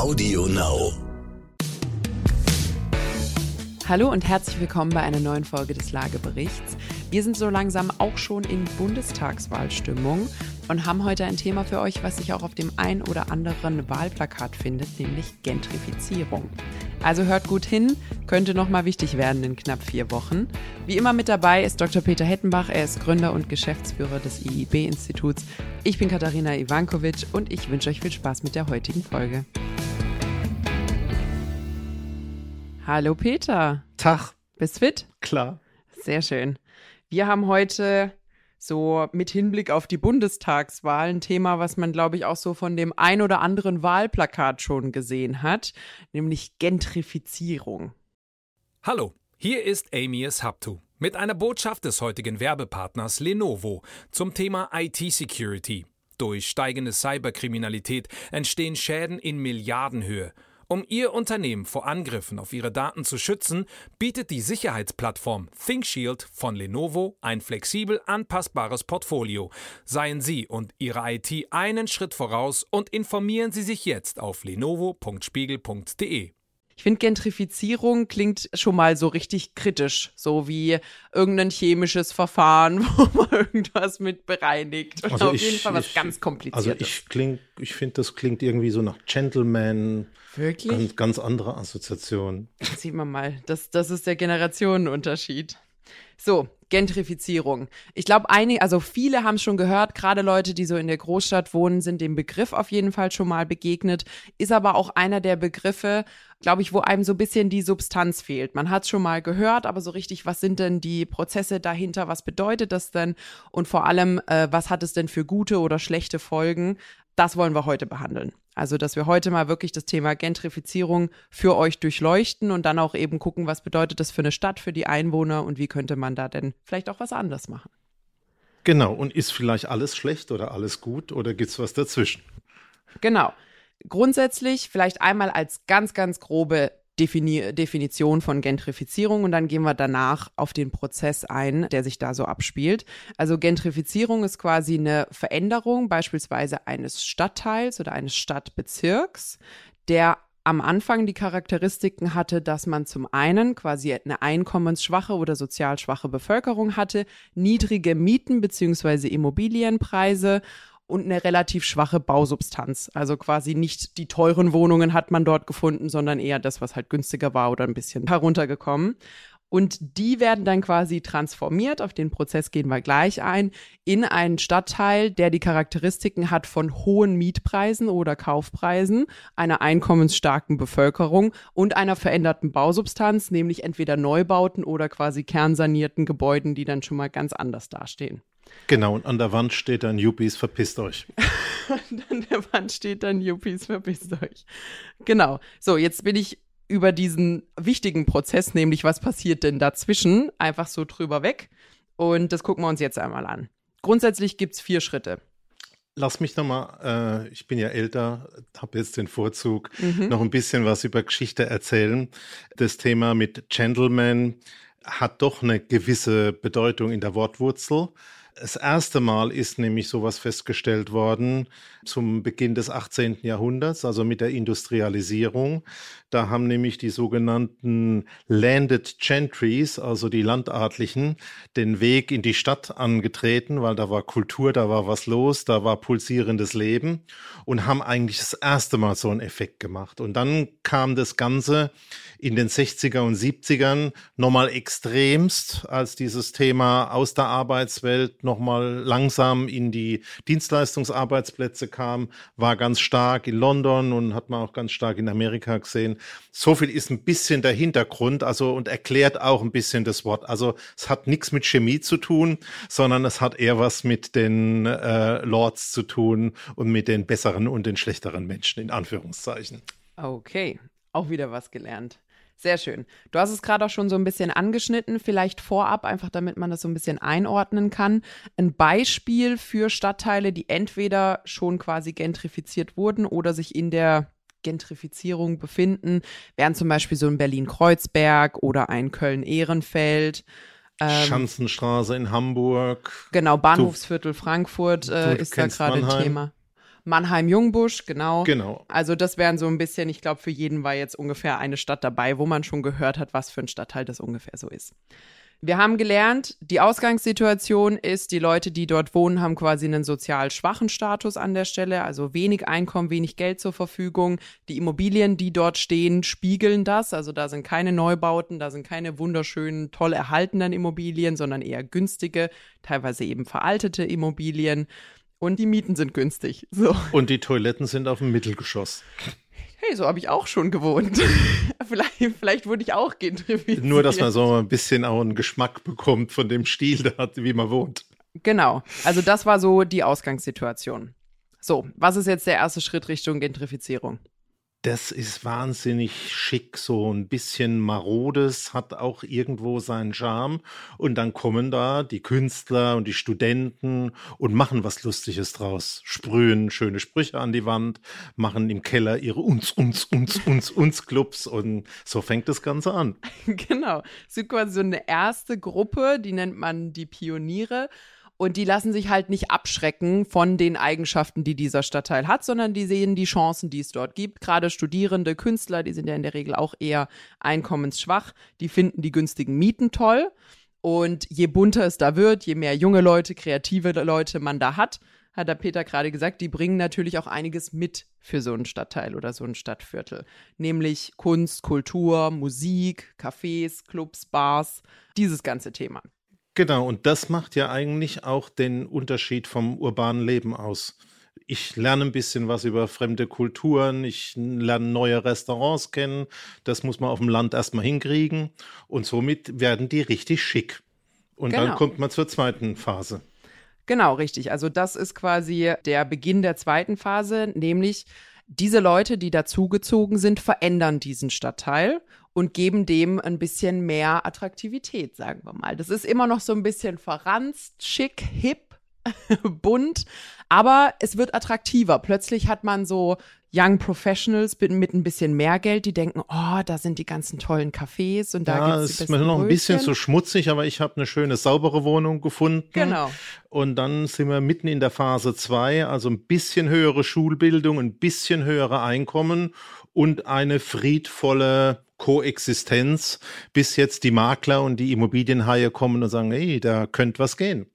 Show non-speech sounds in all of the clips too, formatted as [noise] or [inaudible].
Audio Now. Hallo und herzlich willkommen bei einer neuen Folge des Lageberichts. Wir sind so langsam auch schon in Bundestagswahlstimmung und haben heute ein Thema für euch, was sich auch auf dem ein oder anderen Wahlplakat findet, nämlich Gentrifizierung. Also hört gut hin, könnte nochmal wichtig werden in knapp vier Wochen. Wie immer mit dabei ist Dr. Peter Hettenbach, er ist Gründer und Geschäftsführer des IIB-Instituts. Ich bin Katharina Ivankovic und ich wünsche euch viel Spaß mit der heutigen Folge. Hallo Peter. Tag. Bist fit? Klar. Sehr schön. Wir haben heute so mit Hinblick auf die Bundestagswahl ein Thema, was man, glaube ich, auch so von dem ein oder anderen Wahlplakat schon gesehen hat, nämlich Gentrifizierung. Hallo, hier ist Amias Haptu mit einer Botschaft des heutigen Werbepartners Lenovo zum Thema IT-Security. Durch steigende Cyberkriminalität entstehen Schäden in Milliardenhöhe. Um Ihr Unternehmen vor Angriffen auf Ihre Daten zu schützen, bietet die Sicherheitsplattform ThinkShield von Lenovo ein flexibel anpassbares Portfolio. Seien Sie und Ihre IT einen Schritt voraus und informieren Sie sich jetzt auf lenovo.spiegel.de. Ich finde, Gentrifizierung klingt schon mal so richtig kritisch, so wie irgendein chemisches Verfahren, [laughs] wo man irgendwas mit bereinigt. Und Also auf ich- jeden Fall was ich- ganz Kompliziertes. Also ich kling, ich finde, das klingt irgendwie so nach Gentleman. Wirklich? Ganz, ganz andere Assoziation. Sieht man mal, das, das ist der Generationenunterschied. So, Gentrifizierung. Ich glaube, einige, also viele haben es schon gehört, gerade Leute, die so in der Großstadt wohnen, sind dem Begriff auf jeden Fall schon mal begegnet. Ist aber auch einer der Begriffe, glaube ich, wo einem so ein bisschen die Substanz fehlt. Man hat es schon mal gehört, aber so richtig, was sind denn die Prozesse dahinter? Was bedeutet das denn? Und vor allem, äh, was hat es denn für gute oder schlechte Folgen? Das wollen wir heute behandeln. Also, dass wir heute mal wirklich das Thema Gentrifizierung für euch durchleuchten und dann auch eben gucken, was bedeutet das für eine Stadt, für die Einwohner und wie könnte man da denn vielleicht auch was anderes machen. Genau. Und ist vielleicht alles schlecht oder alles gut oder gibt's was dazwischen? Genau. Grundsätzlich vielleicht einmal als ganz, ganz grobe Defini Definition von Gentrifizierung und dann gehen wir danach auf den Prozess ein, der sich da so abspielt. Also Gentrifizierung ist quasi eine Veränderung beispielsweise eines Stadtteils oder eines Stadtbezirks, der am Anfang die Charakteristiken hatte, dass man zum einen quasi eine einkommensschwache oder sozial schwache Bevölkerung hatte, niedrige Mieten beziehungsweise Immobilienpreise und eine relativ schwache Bausubstanz. Also quasi nicht die teuren Wohnungen hat man dort gefunden, sondern eher das, was halt günstiger war oder ein bisschen heruntergekommen. Und die werden dann quasi transformiert, auf den Prozess gehen wir gleich ein, in einen Stadtteil, der die Charakteristiken hat von hohen Mietpreisen oder Kaufpreisen, einer einkommensstarken Bevölkerung und einer veränderten Bausubstanz, nämlich entweder Neubauten oder quasi kernsanierten Gebäuden, die dann schon mal ganz anders dastehen. Genau. Und an der Wand steht dann Yuppies, verpisst euch. Und [laughs] an der Wand steht dann Yuppies, verpisst euch. Genau. So, jetzt bin ich über diesen wichtigen Prozess, nämlich was passiert denn dazwischen, einfach so drüber weg. Und das gucken wir uns jetzt einmal an. Grundsätzlich gibt's vier Schritte. Lass mich nochmal, äh, ich bin ja älter, habe jetzt den Vorzug, noch ein bisschen was über Geschichte erzählen. Das Thema mit Gentleman hat doch eine gewisse Bedeutung in der Wortwurzel. Das erste Mal ist nämlich sowas festgestellt worden zum Beginn des 18. Jahrhunderts, also mit der Industrialisierung. Da haben nämlich die sogenannten Landed Gentries, also die Landadlichen, den Weg in die Stadt angetreten, weil da war Kultur, da war was los, da war pulsierendes Leben und haben eigentlich das erste Mal so einen Effekt gemacht. Und dann kam das Ganze in den 60er und 70ern nochmal extremst, als dieses Thema aus der Arbeitswelt nochmal langsam in die Dienstleistungsarbeitsplätze kam, war ganz stark in London und hat man auch ganz stark in Amerika gesehen. So viel ist ein bisschen der Hintergrund, also und erklärt auch ein bisschen das Wort. Also es hat nichts mit Chemie zu tun, sondern es hat eher was mit den äh, Lords zu tun und mit den besseren und den schlechteren Menschen in Anführungszeichen. Okay, auch wieder was gelernt. Sehr schön. Du hast es gerade auch schon so ein bisschen angeschnitten, vielleicht vorab, einfach damit man das so ein bisschen einordnen kann. Ein Beispiel für Stadtteile, die entweder schon quasi gentrifiziert wurden oder sich in der Gentrifizierung befinden, wären zum Beispiel so ein Berlin-Kreuzberg oder ein Köln-Ehrenfeld. Ähm, Schanzenstraße in Hamburg. Genau, Bahnhofsviertel Frankfurt äh, du ist da gerade ein? Thema. Mannheim-Jungbusch, genau. Genau. Also das wären so ein bisschen, ich glaube, für jeden war jetzt ungefähr eine Stadt dabei, wo man schon gehört hat, was für ein Stadtteil das ungefähr so ist. Wir haben gelernt, die Ausgangssituation ist, die Leute, die dort wohnen, haben quasi einen sozial schwachen Status an der Stelle, also wenig Einkommen, wenig Geld zur Verfügung. Die Immobilien, die dort stehen, spiegeln das. Also da sind keine Neubauten, da sind keine wunderschönen, toll erhaltenen Immobilien, sondern eher günstige, teilweise eben veraltete Immobilien. Und die Mieten sind günstig. So. Und die Toiletten sind auf dem Mittelgeschoss hey, so habe ich auch schon gewohnt. [laughs] vielleicht, vielleicht wurde ich auch gentrifiziert. Nur, dass man so ein bisschen auch einen Geschmack bekommt von dem Stil, da, wie man wohnt. Genau. Also das war so die Ausgangssituation. So, was ist jetzt der erste Schritt Richtung Gentrifizierung? Das ist wahnsinnig schick, so ein bisschen marodes, hat auch irgendwo seinen Charme. Und dann kommen da die Künstler und die Studenten und machen was Lustiges draus. Sprühen schöne Sprüche an die Wand, machen im Keller ihre uns, uns, uns, uns, uns Clubs und so fängt das Ganze an. [laughs] Genau. Es gibt quasi so eine erste Gruppe, die nennt man die Pioniere. Und die lassen sich halt nicht abschrecken von den Eigenschaften, die dieser Stadtteil hat, sondern die sehen die Chancen, die es dort gibt. Gerade Studierende, Künstler, die sind ja in der Regel auch eher einkommensschwach, die finden die günstigen Mieten toll. Und je bunter es da wird, je mehr junge Leute, kreative Leute man da hat, hat der Peter gerade gesagt, die bringen natürlich auch einiges mit für so einen Stadtteil oder so ein Stadtviertel. Nämlich Kunst, Kultur, Musik, Cafés, Clubs, Bars, dieses ganze Thema. Genau, und das macht ja eigentlich auch den Unterschied vom urbanen Leben aus. Ich lerne ein bisschen was über fremde Kulturen, ich lerne neue Restaurants kennen. Das muss man auf dem Land erstmal hinkriegen. Und somit werden die richtig schick. Und genau. dann kommt man zur zweiten Phase. Genau, richtig. Also das ist quasi der Beginn der zweiten Phase, nämlich diese Leute, die dazugezogen sind, verändern diesen Stadtteil und geben dem ein bisschen mehr Attraktivität, sagen wir mal. Das ist immer noch so ein bisschen verranzt, schick, hip, [laughs] bunt, aber es wird attraktiver. Plötzlich hat man so Young Professionals mit, mit ein bisschen mehr Geld, die denken, oh, da sind die ganzen tollen Cafés und da ja, gibt's die ist mir noch ein bisschen zu schmutzig, aber ich habe eine schöne saubere Wohnung gefunden. Genau. Und dann sind wir mitten in der Phase zwei, also ein bisschen höhere Schulbildung, ein bisschen höhere Einkommen und eine friedvolle Koexistenz, bis jetzt die Makler und die Immobilienhaie kommen und sagen, hey, da könnte was gehen.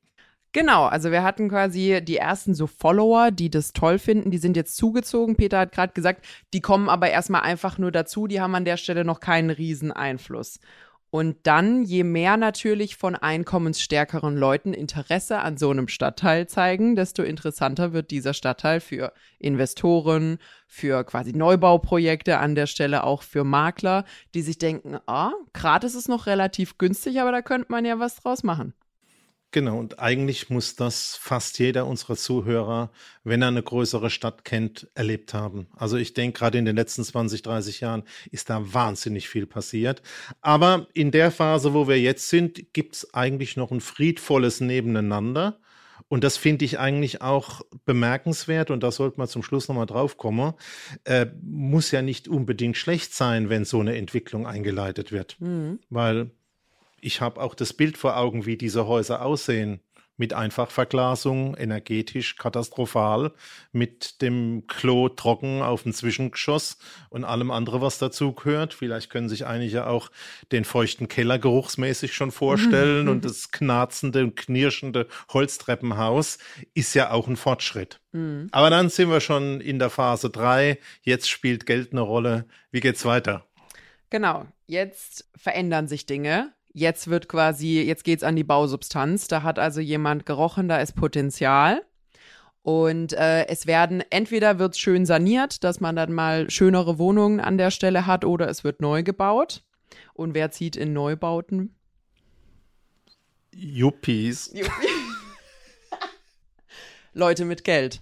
Genau, also wir hatten quasi die ersten so Follower, die das toll finden, die sind jetzt zugezogen. Peter hat gerade gesagt, die kommen aber erstmal einfach nur dazu, die haben an der Stelle noch keinen riesen Einfluss. Und dann, je mehr natürlich von einkommensstärkeren Leuten Interesse an so einem Stadtteil zeigen, desto interessanter wird dieser Stadtteil für Investoren, für quasi Neubauprojekte an der Stelle auch für Makler, die sich denken, ah, gratis ist noch relativ günstig, aber da könnte man ja was draus machen. Genau, und eigentlich muss das fast jeder unserer Zuhörer, wenn er eine größere Stadt kennt, erlebt haben. Also ich denke, gerade in den letzten 20, 30 Jahren ist da wahnsinnig viel passiert. Aber in der Phase, wo wir jetzt sind, gibt es eigentlich noch ein friedvolles Nebeneinander. Und das finde ich eigentlich auch bemerkenswert, und da sollte man zum Schluss nochmal drauf kommen, äh, muss ja nicht unbedingt schlecht sein, wenn so eine Entwicklung eingeleitet wird. Mhm. Weil ich habe auch das Bild vor Augen, wie diese Häuser aussehen. Mit Einfachverglasung, energetisch katastrophal, mit dem Klo trocken auf dem Zwischengeschoss und allem andere, was dazu gehört. Vielleicht können sich einige auch den feuchten Keller geruchsmäßig schon vorstellen [laughs] und das knarzende und knirschende Holztreppenhaus ist ja auch ein Fortschritt. Mhm. Aber dann sind wir schon in der Phase 3. Jetzt spielt Geld eine Rolle. Wie geht's weiter? Genau, jetzt verändern sich Dinge. Jetzt wird quasi, jetzt geht's an die Bausubstanz. Da hat also jemand gerochen, da ist Potenzial. Und äh, es werden, entweder wird schön saniert, dass man dann mal schönere Wohnungen an der Stelle hat, oder es wird neu gebaut. Und wer zieht in Neubauten? Yuppies. [laughs] Leute mit Geld.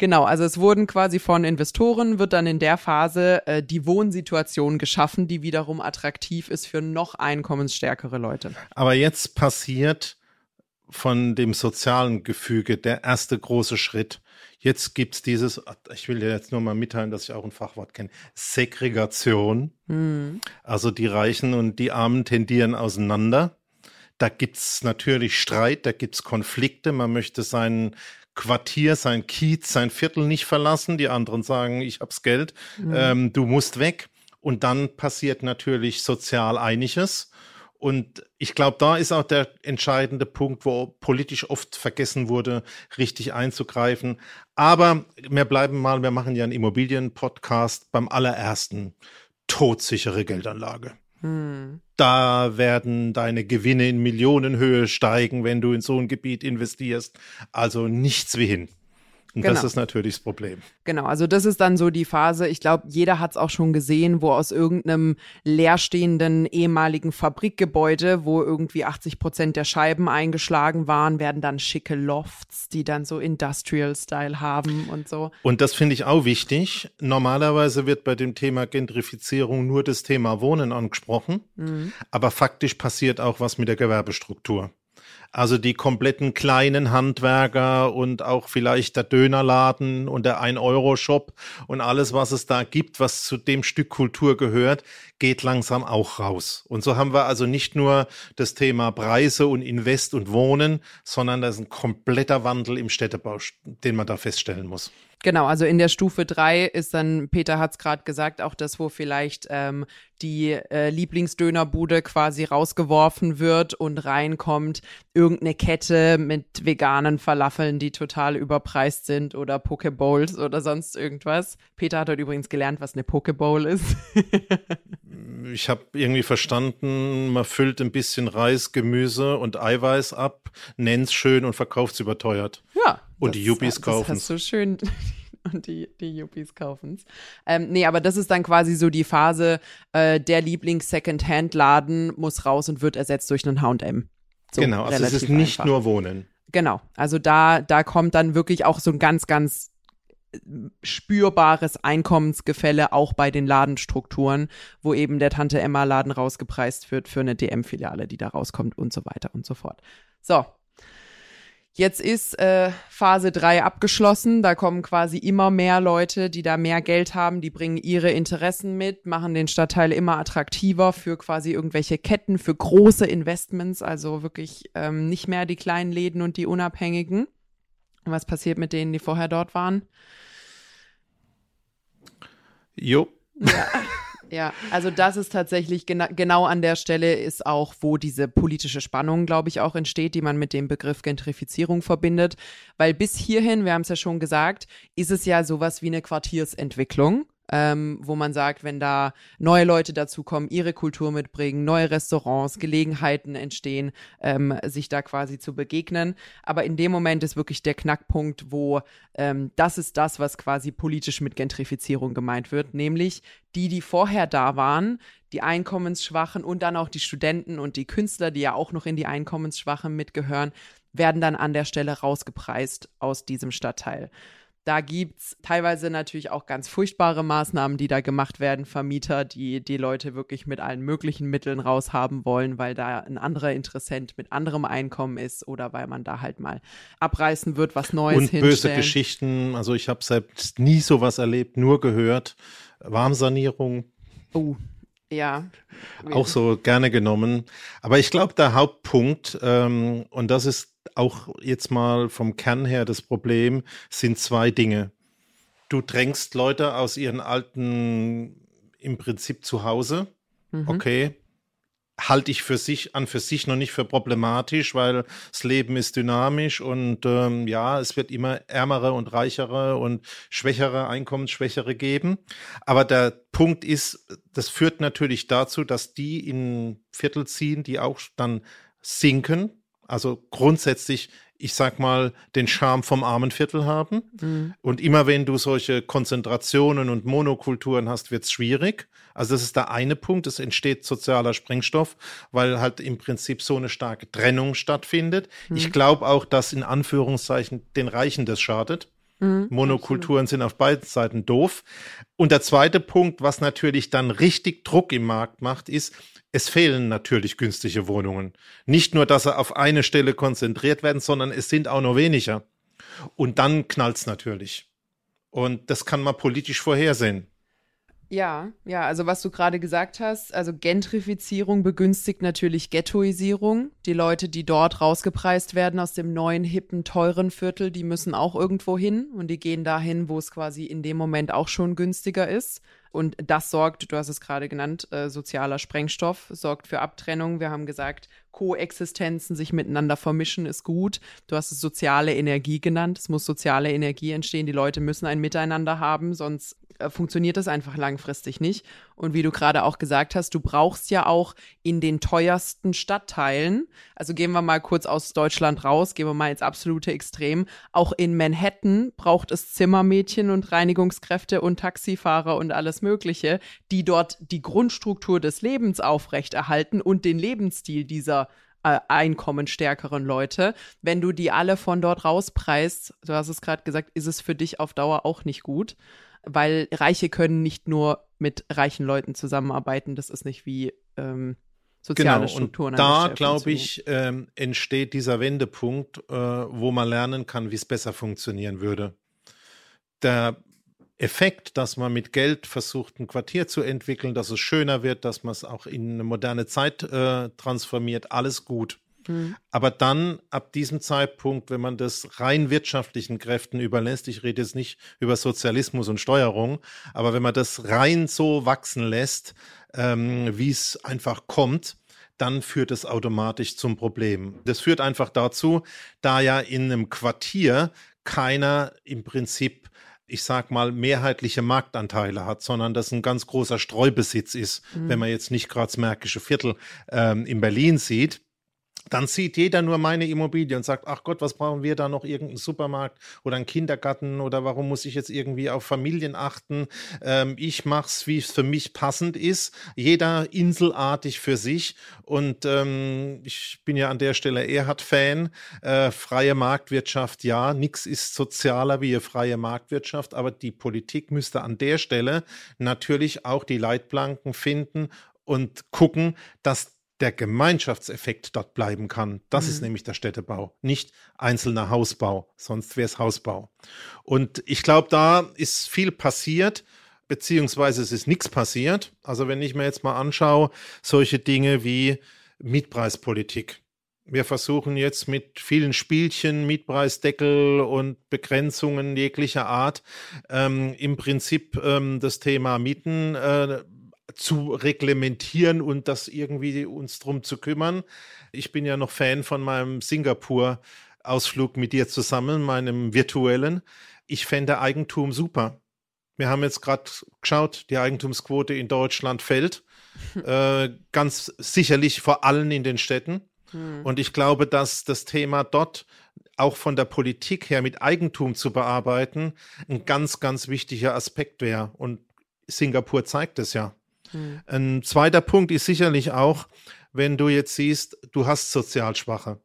Genau, also es wurden quasi von Investoren, wird dann in der Phase äh, die Wohnsituation geschaffen, die wiederum attraktiv ist für noch einkommensstärkere Leute. Aber jetzt passiert von dem sozialen Gefüge der erste große Schritt. Jetzt gibt's dieses, ich will dir jetzt nur mal mitteilen, dass ich auch ein Fachwort kenne, Segregation. Mhm. Also die Reichen und die Armen tendieren auseinander. Da gibt's natürlich Streit, da gibt's Konflikte. Man möchte seinen Quartier, sein Kiez, sein Viertel nicht verlassen. Die anderen sagen, ich hab's Geld, mhm. ähm, du musst weg. Und dann passiert natürlich sozial einiges. Und ich glaube, da ist auch der entscheidende Punkt, wo politisch oft vergessen wurde, richtig einzugreifen. Aber wir bleiben mal, wir machen ja einen Immobilien-Podcast beim allerersten. Todsichere Geldanlage. Da werden deine Gewinne in Millionenhöhe steigen, wenn du in so ein Gebiet investierst. Also nichts wie hin. Und genau. das ist natürlich das Problem. Genau, also das ist dann so die Phase, ich glaube, jeder hat es auch schon gesehen, wo aus irgendeinem leerstehenden ehemaligen Fabrikgebäude, wo irgendwie 80 Prozent der Scheiben eingeschlagen waren, werden dann schicke Lofts, die dann so Industrial-Style haben und so. Und das finde ich auch wichtig. Normalerweise wird bei dem Thema Gentrifizierung nur das Thema Wohnen angesprochen, mhm. aber faktisch passiert auch was mit der Gewerbestruktur. Also die kompletten kleinen Handwerker und auch vielleicht der Dönerladen und der 1-Euro-Shop und alles, was es da gibt, was zu dem Stück Kultur gehört, geht langsam auch raus. Und so haben wir also nicht nur das Thema Preise und Invest und Wohnen, sondern das ist ein kompletter Wandel im Städtebau, den man da feststellen muss. Genau, also in der Stufe drei ist dann, Peter hat es gerade gesagt, auch das, wo vielleicht ähm, die äh, Lieblingsdönerbude quasi rausgeworfen wird und reinkommt irgendeine Kette mit veganen Falafeln, die total überpreist sind oder Pokebowls oder sonst irgendwas. Peter hat heute übrigens gelernt, was eine Pokebowl ist. [laughs] ich habe irgendwie verstanden, man füllt ein bisschen Reis, Gemüse und Eiweiß ab, nennt's schön und verkauft's überteuert. Ja, und die Yuppies kaufen Das hast du schön. [laughs] Und die, die Yuppies kaufen es. Ähm, nee, aber das ist dann quasi so die Phase, äh, der Lieblings-Second-Hand-Laden muss raus und wird ersetzt durch einen H&M. So genau, also es ist nicht einfach. nur Wohnen. Genau, also da, da kommt dann wirklich auch so ein ganz, ganz äh, spürbares Einkommensgefälle auch bei den Ladenstrukturen, wo eben der Tante Emma Laden rausgepreist wird für eine DM-Filiale, die da rauskommt und so weiter und so fort. So, Jetzt ist äh, Phase 3 abgeschlossen. Da kommen quasi immer mehr Leute, die da mehr Geld haben, die bringen ihre Interessen mit, machen den Stadtteil immer attraktiver für quasi irgendwelche Ketten, für große Investments, also wirklich ähm, nicht mehr die kleinen Läden und die Unabhängigen. Und was passiert mit denen, die vorher dort waren? Jo. Ja. [laughs] Ja, also das ist tatsächlich gena genau an der Stelle ist auch, wo diese politische Spannung, glaube ich, auch entsteht, die man mit dem Begriff Gentrifizierung verbindet. Weil bis hierhin, wir haben es ja schon gesagt, ist es ja sowas wie eine Quartiersentwicklung ähm, wo man sagt, wenn da neue Leute dazukommen, ihre Kultur mitbringen, neue Restaurants, Gelegenheiten entstehen, ähm, sich da quasi zu begegnen. Aber in dem Moment ist wirklich der Knackpunkt, wo ähm, das ist das, was quasi politisch mit Gentrifizierung gemeint wird, nämlich die, die vorher da waren, die Einkommensschwachen und dann auch die Studenten und die Künstler, die ja auch noch in die Einkommensschwachen mitgehören, werden dann an der Stelle rausgepreist aus diesem Stadtteil. Da gibt es teilweise natürlich auch ganz furchtbare Maßnahmen, die da gemacht werden. Vermieter, die die Leute wirklich mit allen möglichen Mitteln raushaben wollen, weil da ein anderer Interessent mit anderem Einkommen ist oder weil man da halt mal abreißen wird, was Neues Und hinstellen. böse Geschichten. Also ich habe selbst nie sowas erlebt, nur gehört. Warmsanierung. Oh, ja. Auch so gerne genommen. Aber ich glaube, der Hauptpunkt, ähm, und das ist auch jetzt mal vom Kern her das Problem, sind zwei Dinge. Du drängst Leute aus ihren alten, im Prinzip zu Hause. Mhm. Okay. Halte ich für sich an für sich noch nicht für problematisch, weil das Leben ist dynamisch und ähm, ja, es wird immer ärmere und reichere und schwächere, Einkommensschwächere geben. Aber der Punkt ist, das führt natürlich dazu, dass die in Viertel ziehen, die auch dann sinken, also grundsätzlich, ich sag mal, den Charme vom Armenviertel haben. Mhm. Und immer wenn du solche Konzentrationen und Monokulturen hast, wird es schwierig. Also das ist der eine Punkt, es entsteht sozialer Sprengstoff, weil halt im Prinzip so eine starke Trennung stattfindet. Mhm. Ich glaube auch, dass in Anführungszeichen den Reichen das schadet. Mhm, Monokulturen absolut. sind auf beiden Seiten doof. Und der zweite Punkt, was natürlich dann richtig Druck im Markt macht, ist, es fehlen natürlich günstige Wohnungen. Nicht nur, dass sie auf eine Stelle konzentriert werden, sondern es sind auch noch weniger. Und dann knallt's natürlich. Und das kann man politisch vorhersehen. Ja, ja, also was du gerade gesagt hast, also Gentrifizierung begünstigt natürlich Ghettoisierung. Die Leute, die dort rausgepreist werden aus dem neuen, hippen, teuren Viertel, die müssen auch irgendwo hin und die gehen dahin, wo es quasi in dem Moment auch schon günstiger ist. Und das sorgt, du hast es gerade genannt, äh, sozialer Sprengstoff, sorgt für Abtrennung. Wir haben gesagt, Koexistenzen, sich miteinander vermischen, ist gut. Du hast es soziale Energie genannt. Es muss soziale Energie entstehen. Die Leute müssen ein Miteinander haben, sonst funktioniert das einfach langfristig nicht. Und wie du gerade auch gesagt hast, du brauchst ja auch in den teuersten Stadtteilen, also gehen wir mal kurz aus Deutschland raus, gehen wir mal ins absolute Extrem, auch in Manhattan braucht es Zimmermädchen und Reinigungskräfte und Taxifahrer und alles Mögliche, die dort die Grundstruktur des Lebens aufrechterhalten und den Lebensstil dieser äh, einkommensstärkeren Leute. Wenn du die alle von dort rauspreist, du hast es gerade gesagt, ist es für dich auf Dauer auch nicht gut weil Reiche können nicht nur mit reichen Leuten zusammenarbeiten. Das ist nicht wie ähm, soziale genau, Strukturen. Und da, glaube ich, ähm, entsteht dieser Wendepunkt, äh, wo man lernen kann, wie es besser funktionieren würde. Der Effekt, dass man mit Geld versucht, ein Quartier zu entwickeln, dass es schöner wird, dass man es auch in eine moderne Zeit äh, transformiert, alles gut. Mhm. Aber dann ab diesem Zeitpunkt, wenn man das rein wirtschaftlichen Kräften überlässt, ich rede jetzt nicht über Sozialismus und Steuerung, aber wenn man das rein so wachsen lässt, ähm, wie es einfach kommt, dann führt es automatisch zum Problem. Das führt einfach dazu, da ja in einem Quartier keiner im Prinzip ich sag mal, mehrheitliche Marktanteile hat, sondern das ein ganz großer Streubesitz ist, mhm. wenn man jetzt nicht gerade das Märkische Viertel ähm, in Berlin sieht dann sieht jeder nur meine Immobilie und sagt, ach Gott, was brauchen wir da noch, irgendeinen Supermarkt oder einen Kindergarten oder warum muss ich jetzt irgendwie auf Familien achten? Ähm, ich mach's, wie es für mich passend ist, jeder inselartig für sich. Und ähm, ich bin ja an der Stelle Erhard-Fan, äh, freie Marktwirtschaft, ja, nichts ist sozialer wie eine freie Marktwirtschaft, aber die Politik müsste an der Stelle natürlich auch die Leitplanken finden und gucken, dass der Gemeinschaftseffekt dort bleiben kann. Das mhm. ist nämlich der Städtebau, nicht einzelner Hausbau, sonst wäre es Hausbau. Und ich glaube, da ist viel passiert, beziehungsweise es ist nichts passiert. Also wenn ich mir jetzt mal anschaue, solche Dinge wie Mietpreispolitik. Wir versuchen jetzt mit vielen Spielchen, Mietpreisdeckel und Begrenzungen jeglicher Art ähm, im Prinzip ähm, das Thema Mieten äh, zu reglementieren und das irgendwie uns drum zu kümmern. Ich bin ja noch Fan von meinem Singapur-Ausflug mit dir zusammen, meinem virtuellen. Ich fände Eigentum super. Wir haben jetzt gerade geschaut, die Eigentumsquote in Deutschland fällt. [laughs] äh, ganz sicherlich vor allem in den Städten. Hm. Und ich glaube, dass das Thema dort auch von der Politik her mit Eigentum zu bearbeiten ein ganz, ganz wichtiger Aspekt wäre. Und Singapur zeigt es ja. Hm. Ein zweiter Punkt ist sicherlich auch, wenn du jetzt siehst, du hast Sozialschwache.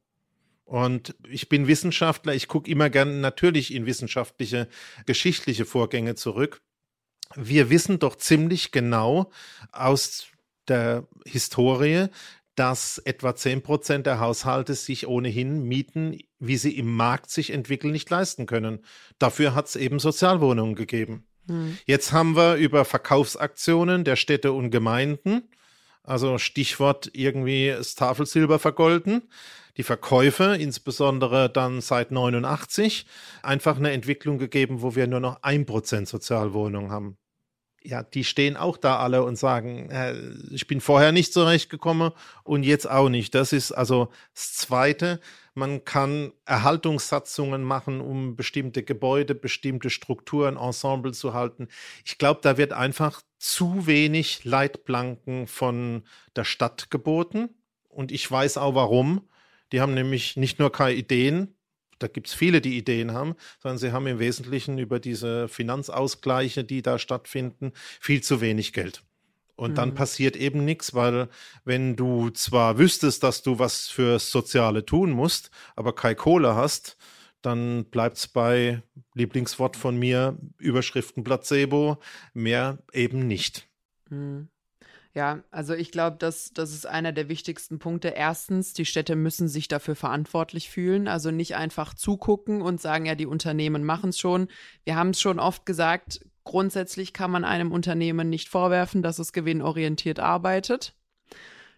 Und ich bin Wissenschaftler, ich gucke immer gerne natürlich in wissenschaftliche, geschichtliche Vorgänge zurück. Wir wissen doch ziemlich genau aus der Historie, dass etwa zehn Prozent der Haushalte sich ohnehin Mieten, wie sie im Markt sich entwickeln, nicht leisten können. Dafür hat es eben Sozialwohnungen gegeben. Hm. Jetzt haben wir über Verkaufsaktionen der Städte und Gemeinden, also Stichwort irgendwie das Tafelsilber vergolden, die Verkäufe, insbesondere dann seit 89, einfach eine Entwicklung gegeben, wo wir nur noch ein Prozent Sozialwohnungen haben ja, die stehen auch da alle und sagen, äh, ich bin vorher nicht zurechtgekommen und jetzt auch nicht. Das ist also das Zweite. Man kann Erhaltungssatzungen machen, um bestimmte Gebäude, bestimmte Strukturen, Ensemble zu halten. Ich glaube, da wird einfach zu wenig Leitplanken von der Stadt geboten. Und ich weiß auch warum. Die haben nämlich nicht nur keine Ideen, da gibt es viele, die Ideen haben, sondern sie haben im Wesentlichen über diese Finanzausgleiche, die da stattfinden, viel zu wenig Geld. Und mhm. dann passiert eben nichts, weil wenn du zwar wüsstest, dass du was fürs Soziale tun musst, aber keine Kohle hast, dann bleibt es bei Lieblingswort von mir, Überschriften Placebo, mehr eben nicht. Mhm. Ja, also ich glaube, das, das ist einer der wichtigsten Punkte. Erstens, die Städte müssen sich dafür verantwortlich fühlen, also nicht einfach zugucken und sagen, ja, die Unternehmen machen es schon. Wir haben es schon oft gesagt, Grundsätzlich kann man einem Unternehmen nicht vorwerfen, dass es gewinnorientiert arbeitet.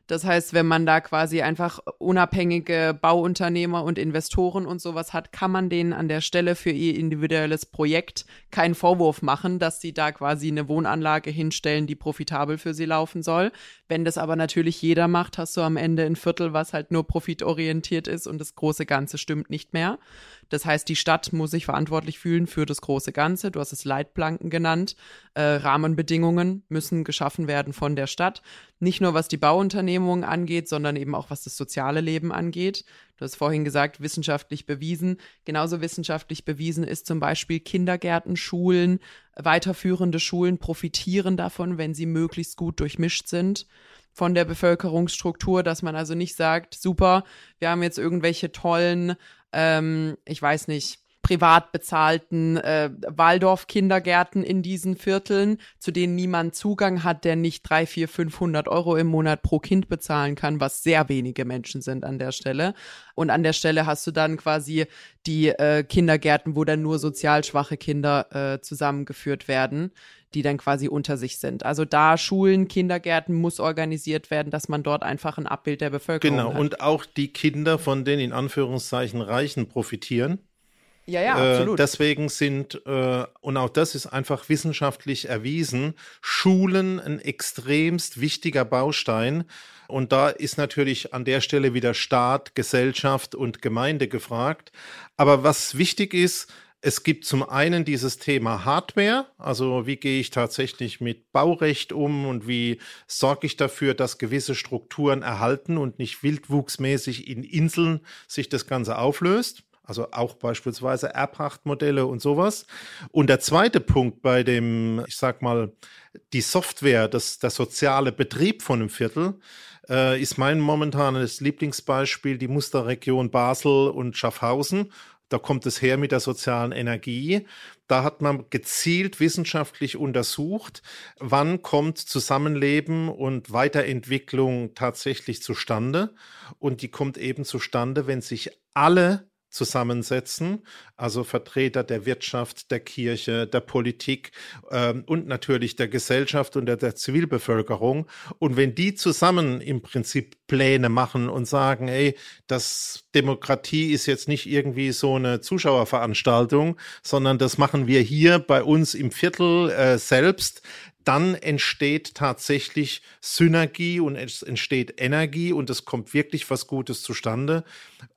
Das heißt, wenn man da quasi einfach unabhängige Bauunternehmer und Investoren und sowas hat, kann man denen an der Stelle für ihr individuelles Projekt keinen Vorwurf machen, dass sie da quasi eine Wohnanlage hinstellen, die profitabel für sie laufen soll. Wenn das aber natürlich jeder macht, hast du am Ende ein Viertel, was halt nur profitorientiert ist und das große Ganze stimmt nicht mehr. Das heißt, die Stadt muss sich verantwortlich fühlen für das große Ganze. Du hast es Leitplanken genannt. Äh, Rahmenbedingungen müssen geschaffen werden von der Stadt. Nicht nur was die Bauunternehmungen angeht, sondern eben auch was das soziale Leben angeht. Du hast vorhin gesagt, wissenschaftlich bewiesen. Genauso wissenschaftlich bewiesen ist zum Beispiel Kindergärten, Schulen, weiterführende Schulen profitieren davon, wenn sie möglichst gut durchmischt sind von der Bevölkerungsstruktur, dass man also nicht sagt, super, wir haben jetzt irgendwelche tollen ähm, ich weiß nicht, privat bezahlten äh, Waldorf-Kindergärten in diesen Vierteln, zu denen niemand Zugang hat, der nicht drei, vier, 500 Euro im Monat pro Kind bezahlen kann, was sehr wenige Menschen sind an der Stelle. Und an der Stelle hast du dann quasi die äh, Kindergärten, wo dann nur sozial schwache Kinder äh, zusammengeführt werden die dann quasi unter sich sind. Also da Schulen, Kindergärten muss organisiert werden, dass man dort einfach ein Abbild der Bevölkerung genau. hat. Genau, und auch die Kinder von den in Anführungszeichen Reichen profitieren. Ja, ja, äh, absolut. Äh, deswegen sind, äh, und auch das ist einfach wissenschaftlich erwiesen, Schulen ein extremst wichtiger Baustein. Und da ist natürlich an der Stelle wieder Staat, Gesellschaft und Gemeinde gefragt. Aber was wichtig ist, es gibt zum einen dieses Thema Hardware, also wie gehe ich tatsächlich mit Baurecht um und wie sorge ich dafür, dass gewisse Strukturen erhalten und nicht wildwuchsmäßig in Inseln sich das Ganze auflöst. Also auch beispielsweise Erbpachtmodelle und sowas. Und der zweite Punkt bei dem, ich sag mal, die Software, das, der soziale Betrieb von einem Viertel, äh, ist mein momentanes Lieblingsbeispiel die Musterregion Basel und Schaffhausen. Da kommt es her mit der sozialen Energie. Da hat man gezielt wissenschaftlich untersucht, wann kommt Zusammenleben und Weiterentwicklung tatsächlich zustande. Und die kommt eben zustande, wenn sich alle zusammensetzen, also Vertreter der Wirtschaft, der Kirche, der Politik ähm, und natürlich der Gesellschaft und der, der, Zivilbevölkerung. Und wenn die zusammen im Prinzip Pläne machen und sagen, hey, das Demokratie ist jetzt nicht irgendwie so eine Zuschauerveranstaltung, sondern das machen wir hier bei uns im Viertel äh, selbst, dann entsteht tatsächlich Synergie und es entsteht Energie und es kommt wirklich was Gutes zustande.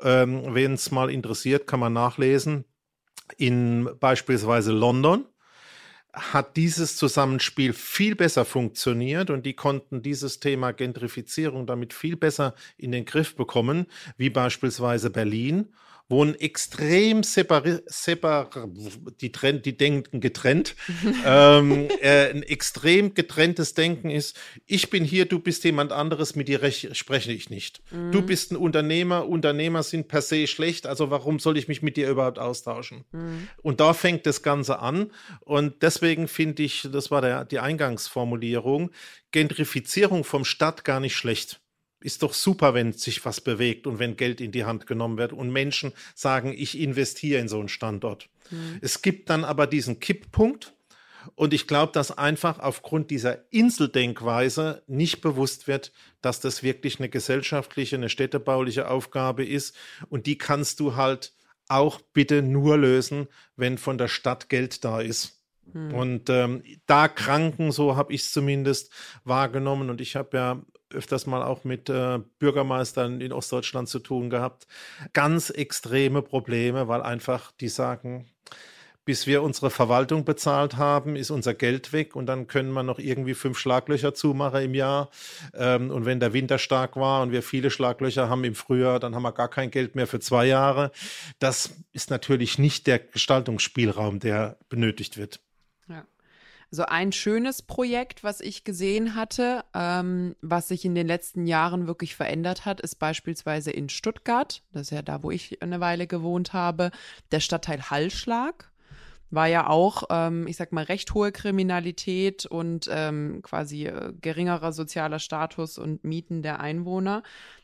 Ähm, Wen es mal interessiert, kann man nachlesen. In beispielsweise London hat dieses Zusammenspiel viel besser funktioniert und die konnten dieses Thema Gentrifizierung damit viel besser in den Griff bekommen, wie beispielsweise Berlin wo ein extrem separ, separ die, Trend, die denken getrennt, [laughs] ähm, äh, ein extrem getrenntes Denken ist, ich bin hier, du bist jemand anderes, mit dir spreche ich nicht. Mhm. Du bist ein Unternehmer, Unternehmer sind per se schlecht, also warum soll ich mich mit dir überhaupt austauschen? Mhm. Und da fängt das Ganze an und deswegen finde ich, das war der, die Eingangsformulierung, Gentrifizierung vom Stadt gar nicht schlecht ist doch super, wenn sich was bewegt und wenn Geld in die Hand genommen wird und Menschen sagen, ich investiere in so einen Standort. Mhm. Es gibt dann aber diesen Kipppunkt und ich glaube, dass einfach aufgrund dieser Inseldenkweise nicht bewusst wird, dass das wirklich eine gesellschaftliche, eine städtebauliche Aufgabe ist und die kannst du halt auch bitte nur lösen, wenn von der Stadt Geld da ist. Hm. Und ähm, da kranken, so habe ich es zumindest wahrgenommen. Und ich habe ja öfters mal auch mit äh, Bürgermeistern in Ostdeutschland zu tun gehabt. Ganz extreme Probleme, weil einfach die sagen, bis wir unsere Verwaltung bezahlt haben, ist unser Geld weg und dann können wir noch irgendwie fünf Schlaglöcher zumachen im Jahr. Ähm, und wenn der Winter stark war und wir viele Schlaglöcher haben im Frühjahr, dann haben wir gar kein Geld mehr für zwei Jahre. Das ist natürlich nicht der Gestaltungsspielraum, der benötigt wird. So ein schönes Projekt, was ich gesehen hatte, ähm, was sich in den letzten Jahren wirklich verändert hat, ist beispielsweise in Stuttgart, das ist ja da, wo ich eine Weile gewohnt habe, der Stadtteil Hallschlag war ja auch, ähm, ich sag mal, recht hohe Kriminalität und ähm, quasi äh, geringerer sozialer Status und Mieten der Einwohner.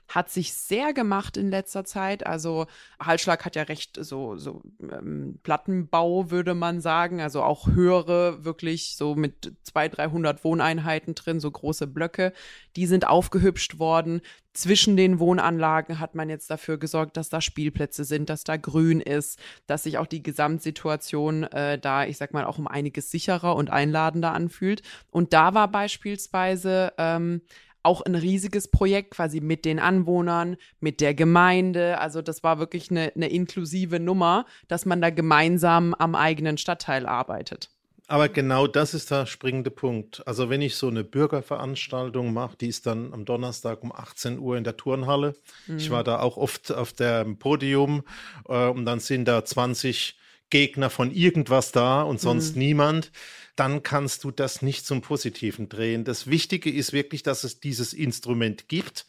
Hat sich sehr gemacht in letzter Zeit. Also Halsschlag hat ja recht so, so ähm, Plattenbau, würde man sagen. Also auch höhere, wirklich so mit 200, 300 Wohneinheiten drin, so große Blöcke. Die sind aufgehübscht worden. Zwischen den Wohnanlagen hat man jetzt dafür gesorgt, dass da Spielplätze sind, dass da grün ist, dass sich auch die Gesamtsituation äh, da, ich sag mal, auch um einiges sicherer und einladender anfühlt. Und da war beispielsweise ähm, auch ein riesiges Projekt quasi mit den Anwohnern, mit der Gemeinde. Also das war wirklich eine, eine inklusive Nummer, dass man da gemeinsam am eigenen Stadtteil arbeitet. Aber genau das ist der springende Punkt. Also wenn ich so eine Bürgerveranstaltung mache, die ist dann am Donnerstag um 18 Uhr in der Turnhalle. Mhm. Ich war da auch oft auf dem Podium äh, und dann sind da 20 Gegner von irgendwas da und sonst mhm. niemand dann kannst du das nicht zum Positiven drehen. Das Wichtige ist wirklich, dass es dieses Instrument gibt,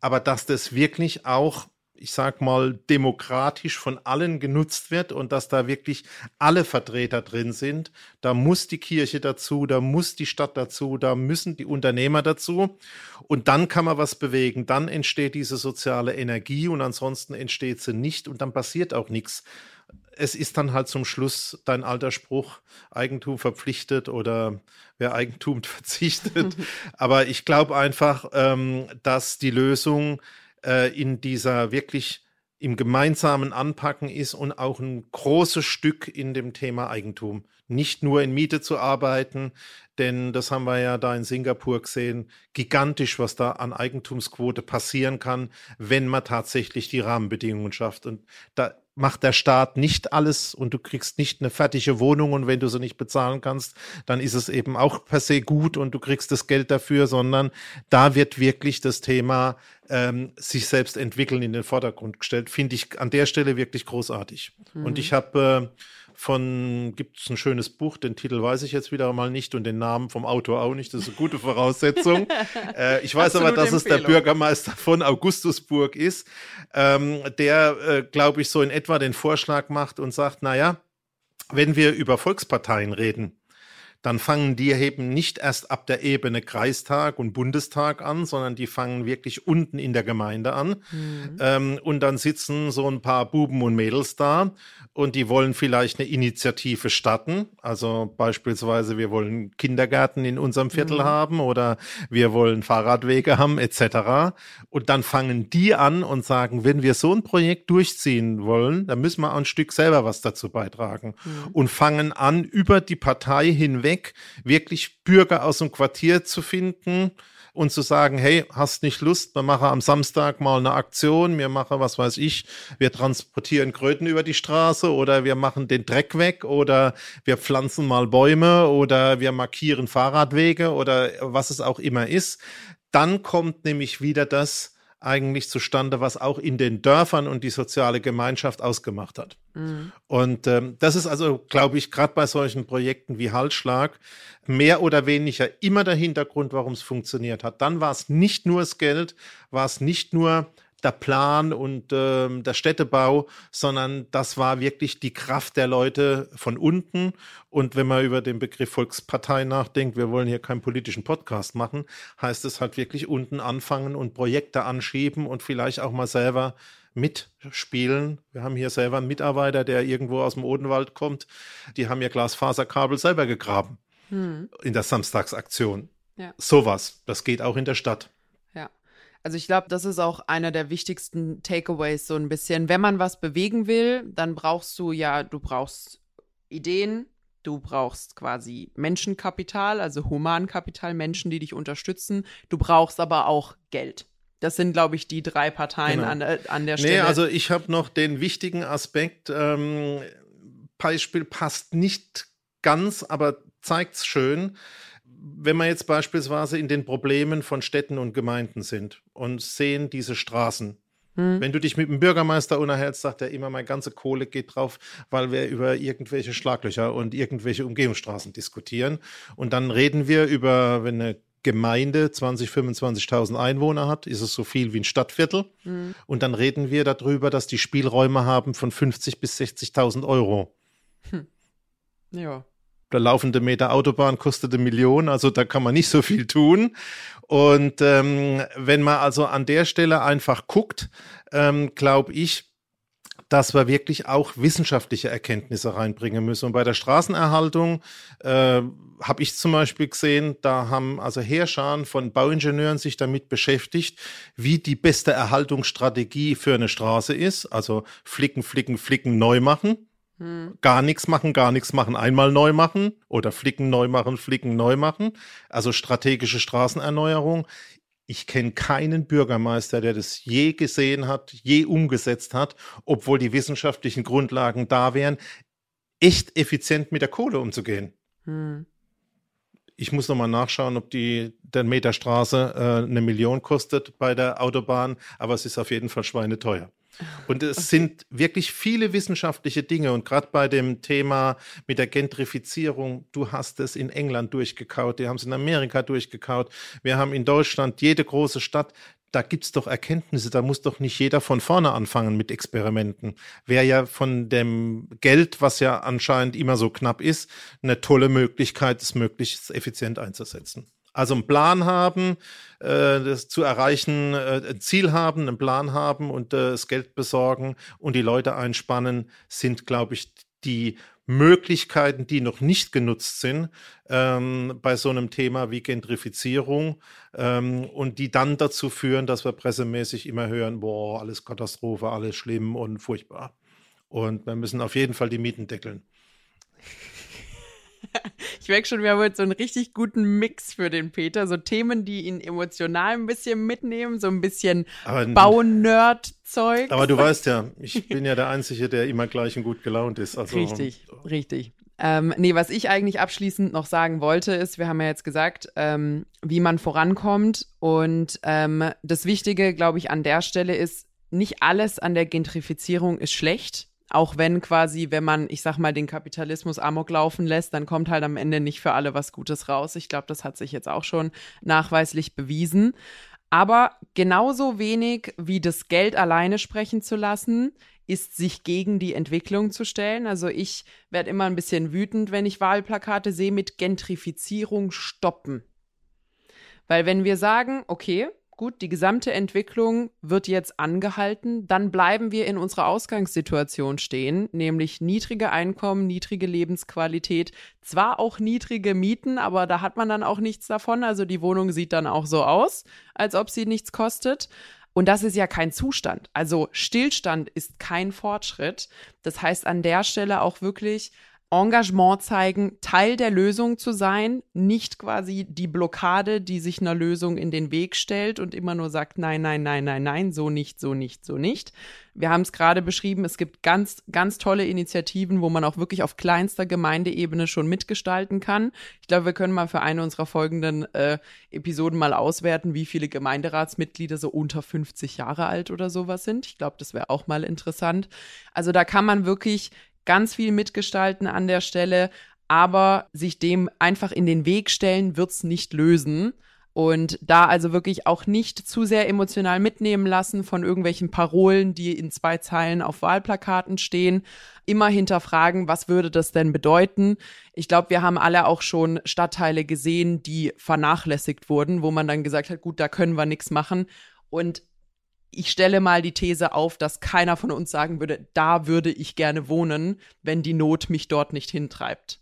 aber dass das wirklich auch ich sag mal, demokratisch von allen genutzt wird und dass da wirklich alle Vertreter drin sind. Da muss die Kirche dazu, da muss die Stadt dazu, da müssen die Unternehmer dazu. Und dann kann man was bewegen. Dann entsteht diese soziale Energie und ansonsten entsteht sie nicht und dann passiert auch nichts es ist dann halt zum Schluss dein alter Spruch, Eigentum verpflichtet oder wer Eigentum [laughs] verzichtet. [laughs] Aber ich glaube einfach, ähm, dass die Lösung äh, in dieser wirklich im gemeinsamen Anpacken ist und auch ein großes Stück in dem Thema Eigentum. Nicht nur in Miete zu arbeiten, denn das haben wir ja da in Singapur gesehen, gigantisch, was da an Eigentumsquote passieren kann, wenn man tatsächlich die Rahmenbedingungen schafft. Und da macht der Staat nicht alles und du kriegst nicht eine fertige Wohnung und wenn du sie nicht bezahlen kannst, dann ist es eben auch per se gut und du kriegst das Geld dafür, sondern da wird wirklich das Thema ähm, sich selbst entwickeln in den Vordergrund gestellt. Finde ich an der Stelle wirklich großartig. Mhm. Und ich habe äh, von, gibt es ein schönes Buch, den Titel weiß ich jetzt wieder mal nicht und den Namen vom Autor auch nicht, das ist eine gute Voraussetzung. [laughs] äh, ich weiß aber, dass Empfehlung. es der Bürgermeister von Augustusburg ist, ähm, der, äh, glaube ich, so in etwa den Vorschlag macht und sagt, naja, wenn wir über Volksparteien reden, dann fangen die eben nicht erst ab der Ebene Kreistag und Bundestag an, sondern die fangen wirklich unten in der Gemeinde an. Mhm. Ähm, und dann sitzen so ein paar Buben und Mädels da und die wollen vielleicht eine Initiative starten. Also beispielsweise, wir wollen Kindergärten in unserem Viertel mhm. haben oder wir wollen Fahrradwege haben etc. Und dann fangen die an und sagen, wenn wir so ein Projekt durchziehen wollen, dann müssen wir auch ein Stück selber was dazu beitragen. Mhm. Und fangen an, über die Partei hinweg Weg, wirklich Bürger aus dem Quartier zu finden und zu sagen, hey, hast nicht Lust, wir machen am Samstag mal eine Aktion, wir machen, was weiß ich, wir transportieren Kröten über die Straße oder wir machen den Dreck weg oder wir pflanzen mal Bäume oder wir markieren Fahrradwege oder was es auch immer ist. Dann kommt nämlich wieder das, eigentlich zustande, was auch in den Dörfern und die soziale Gemeinschaft ausgemacht hat. Mhm. Und ähm, das ist also, glaube ich, gerade bei solchen Projekten wie Halsschlag mehr oder weniger immer der Hintergrund, warum es funktioniert hat. Dann war es nicht nur das Geld, war es nicht nur der Plan und äh, der Städtebau, sondern das war wirklich die Kraft der Leute von unten. Und wenn man über den Begriff Volkspartei nachdenkt, wir wollen hier keinen politischen Podcast machen, heißt es halt wirklich unten anfangen und Projekte anschieben und vielleicht auch mal selber mitspielen. Wir haben hier selber einen Mitarbeiter, der irgendwo aus dem Odenwald kommt. Die haben ihr Glasfaserkabel selber gegraben hm. in der Samstagsaktion. Ja. Sowas, das geht auch in der Stadt. Also ich glaube, das ist auch einer der wichtigsten Takeaways so ein bisschen. Wenn man was bewegen will, dann brauchst du ja, du brauchst Ideen, du brauchst quasi Menschenkapital, also Humankapital, Menschen, die dich unterstützen. Du brauchst aber auch Geld. Das sind, glaube ich, die drei Parteien genau. an, an der Stelle. Nee, also ich habe noch den wichtigen Aspekt, ähm, Beispiel passt nicht ganz, aber zeigt es schön wenn wir jetzt beispielsweise in den Problemen von Städten und Gemeinden sind und sehen diese Straßen, hm. Wenn du dich mit dem Bürgermeister unterhältst, sagt er immer, meine ganze Kohle geht drauf, weil wir über irgendwelche Schlaglöcher und irgendwelche Umgehungsstraßen diskutieren. Und dann reden wir über, wenn eine Gemeinde 20, 25.000 Einwohner hat, ist es so viel wie ein Stadtviertel. Mhm. Und dann reden wir darüber, dass die Spielräume haben von 50 bis 60.000 Euro. Hm. Ja der laufende Meter Autobahn kostet eine Million, also da kann man nicht so viel tun. Und ähm, wenn man also an der Stelle einfach guckt, ähm, glaube ich, dass wir wirklich auch wissenschaftliche Erkenntnisse reinbringen müssen. Und bei der Straßenerhaltung äh, habe ich zum Beispiel gesehen, da haben also Heerscharen von Bauingenieuren sich damit beschäftigt, wie die beste Erhaltungsstrategie für eine Straße ist. Also flicken, flicken, flicken, neu machen. Hm. Gar nichts machen, gar nichts machen, einmal neu machen oder flicken, neu machen, flicken, neu machen. Also strategische Straßenerneuerung. Ich kenne keinen Bürgermeister, der das je gesehen hat, je umgesetzt hat, obwohl die wissenschaftlichen Grundlagen da wären, echt effizient mit der Kohle umzugehen. Hm. Ich muss nochmal nachschauen, ob die der Meter Straße äh, eine Million kostet bei der Autobahn, aber es ist auf jeden Fall schweineteuer. Und es sind wirklich viele wissenschaftliche Dinge. Und gerade bei dem Thema mit der Gentrifizierung, du hast es in England durchgekaut, die haben es in Amerika durchgekaut. Wir haben in Deutschland jede große Stadt. Da gibt es doch Erkenntnisse, da muss doch nicht jeder von vorne anfangen mit Experimenten. Wäre ja von dem Geld, was ja anscheinend immer so knapp ist, eine tolle Möglichkeit, es möglichst effizient einzusetzen. Also einen Plan haben, äh, das zu erreichen, äh, ein Ziel haben, einen Plan haben und äh, das Geld besorgen und die Leute einspannen, sind, glaube ich, die Möglichkeiten, die noch nicht genutzt sind ähm, bei so einem Thema wie Gentrifizierung ähm, und die dann dazu führen, dass wir pressemäßig immer hören, boah, alles Katastrophe, alles schlimm und furchtbar. Und wir müssen auf jeden Fall die Mieten deckeln. [laughs] Ich merke schon, wir haben heute so einen richtig guten Mix für den Peter. So Themen, die ihn emotional ein bisschen mitnehmen, so ein bisschen Bau-Nerd-Zeug. Aber du [laughs] weißt ja, ich bin ja der Einzige, der immer gleich und gut gelaunt ist. Also, richtig, richtig. Ähm, nee, was ich eigentlich abschließend noch sagen wollte, ist, wir haben ja jetzt gesagt, ähm, wie man vorankommt. Und ähm, das Wichtige, glaube ich, an der Stelle ist, nicht alles an der Gentrifizierung ist schlecht auch wenn quasi, wenn man, ich sag mal, den Kapitalismus amok laufen lässt, dann kommt halt am Ende nicht für alle was Gutes raus. Ich glaube, das hat sich jetzt auch schon nachweislich bewiesen. Aber genauso wenig wie das Geld alleine sprechen zu lassen, ist sich gegen die Entwicklung zu stellen. Also ich werde immer ein bisschen wütend, wenn ich Wahlplakate sehe mit Gentrifizierung stoppen. Weil wenn wir sagen, okay, gut, die gesamte Entwicklung wird jetzt angehalten, dann bleiben wir in unserer Ausgangssituation stehen, nämlich niedrige Einkommen, niedrige Lebensqualität, zwar auch niedrige Mieten, aber da hat man dann auch nichts davon. Also die Wohnung sieht dann auch so aus, als ob sie nichts kostet. Und das ist ja kein Zustand. Also Stillstand ist kein Fortschritt. Das heißt an der Stelle auch wirklich Engagement zeigen, Teil der Lösung zu sein, nicht quasi die Blockade, die sich einer Lösung in den Weg stellt und immer nur sagt, nein, nein, nein, nein, nein, so nicht, so nicht, so nicht. Wir haben es gerade beschrieben, es gibt ganz, ganz tolle Initiativen, wo man auch wirklich auf kleinster Gemeindeebene schon mitgestalten kann. Ich glaube, wir können mal für eine unserer folgenden äh, Episoden mal auswerten, wie viele Gemeinderatsmitglieder so unter 50 Jahre alt oder sowas sind. Ich glaube, das wäre auch mal interessant. Also da kann man wirklich ganz viel mitgestalten an der Stelle, aber sich dem einfach in den Weg stellen, wird's nicht lösen. Und da also wirklich auch nicht zu sehr emotional mitnehmen lassen von irgendwelchen Parolen, die in zwei Zeilen auf Wahlplakaten stehen. Immer hinterfragen, was würde das denn bedeuten? Ich glaube, wir haben alle auch schon Stadtteile gesehen, die vernachlässigt wurden, wo man dann gesagt hat, gut, da können wir nichts machen. Und ich stelle mal die These auf, dass keiner von uns sagen würde, da würde ich gerne wohnen, wenn die Not mich dort nicht hintreibt.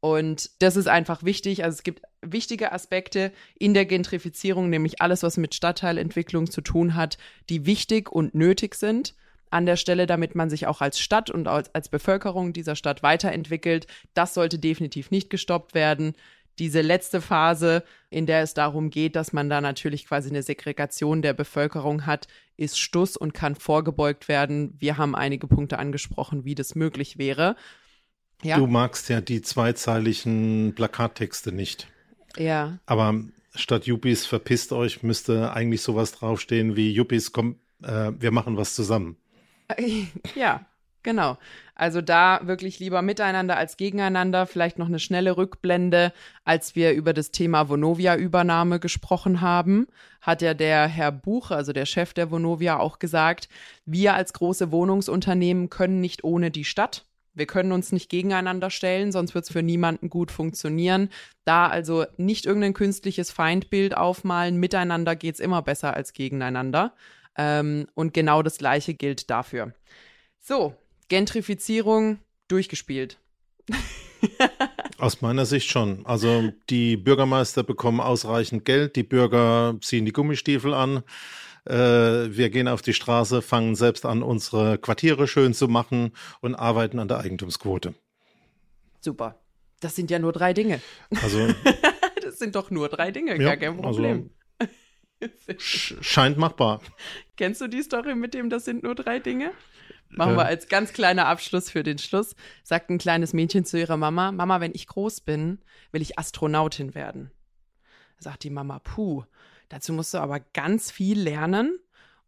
Und das ist einfach wichtig. Also es gibt wichtige Aspekte in der Gentrifizierung, nämlich alles, was mit Stadtteilentwicklung zu tun hat, die wichtig und nötig sind an der Stelle, damit man sich auch als Stadt und als, als Bevölkerung dieser Stadt weiterentwickelt. Das sollte definitiv nicht gestoppt werden diese letzte Phase, in der es darum geht, dass man da natürlich quasi eine Segregation der Bevölkerung hat, ist Stuss und kann vorgebeugt werden. Wir haben einige Punkte angesprochen, wie das möglich wäre. Ja. Du magst ja die zweizeiligen Plakattexte nicht. Ja. Aber statt Yuppies verpisst euch, müsste eigentlich sowas draufstehen wie Yuppies, komm, äh, wir machen was zusammen. [laughs] Ja, Genau. Also da wirklich lieber miteinander als gegeneinander. Vielleicht noch eine schnelle Rückblende, als wir über das Thema Vonovia-Übernahme gesprochen haben, hat ja der Herr Buch, also der Chef der Vonovia, auch gesagt, wir als große Wohnungsunternehmen können nicht ohne die Stadt. Wir können uns nicht gegeneinander stellen, sonst wird es für niemanden gut funktionieren. Da also nicht irgendein künstliches Feindbild aufmalen. Miteinander geht es immer besser als gegeneinander. Ähm, und genau das Gleiche gilt dafür. So, Gentrifizierung durchgespielt. [laughs] Aus meiner Sicht schon. Also die Bürgermeister bekommen ausreichend Geld, die Bürger ziehen die Gummistiefel an. Äh, wir gehen auf die Straße, fangen selbst an, unsere Quartiere schön zu machen und arbeiten an der Eigentumsquote. Super. Das sind ja nur drei Dinge. Also [laughs] das sind doch nur drei Dinge, ja, gar kein also Problem. Also, scheint machbar. [laughs] Kennst du die Story mit dem, das sind nur drei Dinge? Machen wir als ganz kleiner Abschluss für den Schluss. Sagt ein kleines Mädchen zu ihrer Mama: Mama, wenn ich groß bin, will ich Astronautin werden. Sagt die Mama: Puh, dazu musst du aber ganz viel lernen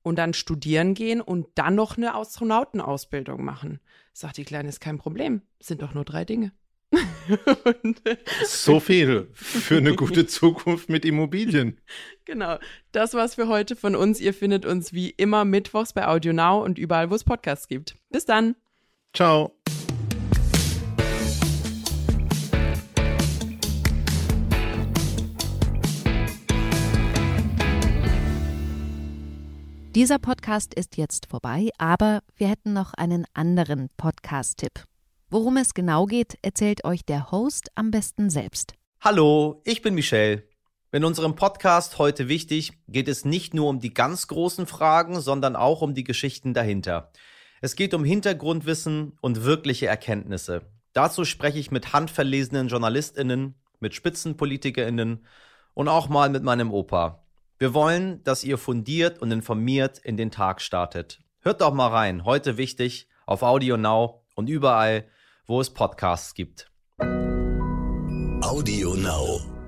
und dann studieren gehen und dann noch eine Astronautenausbildung machen. Sagt die Kleine: Ist kein Problem. Es sind doch nur drei Dinge. [laughs] so viel für eine gute Zukunft mit Immobilien. Genau. Das war's für heute von uns. Ihr findet uns wie immer mittwochs bei Audio Now und überall, wo es Podcasts gibt. Bis dann. Ciao. Dieser Podcast ist jetzt vorbei, aber wir hätten noch einen anderen Podcast-Tipp. Worum es genau geht, erzählt euch der Host am besten selbst. Hallo, ich bin Michelle. In unserem Podcast heute wichtig geht es nicht nur um die ganz großen Fragen, sondern auch um die Geschichten dahinter. Es geht um Hintergrundwissen und wirkliche Erkenntnisse. Dazu spreche ich mit handverlesenen JournalistInnen, mit SpitzenpolitikerInnen und auch mal mit meinem Opa. Wir wollen, dass ihr fundiert und informiert in den Tag startet. Hört doch mal rein. Heute wichtig auf Audio Now und überall, wo es Podcasts gibt. Audio Now.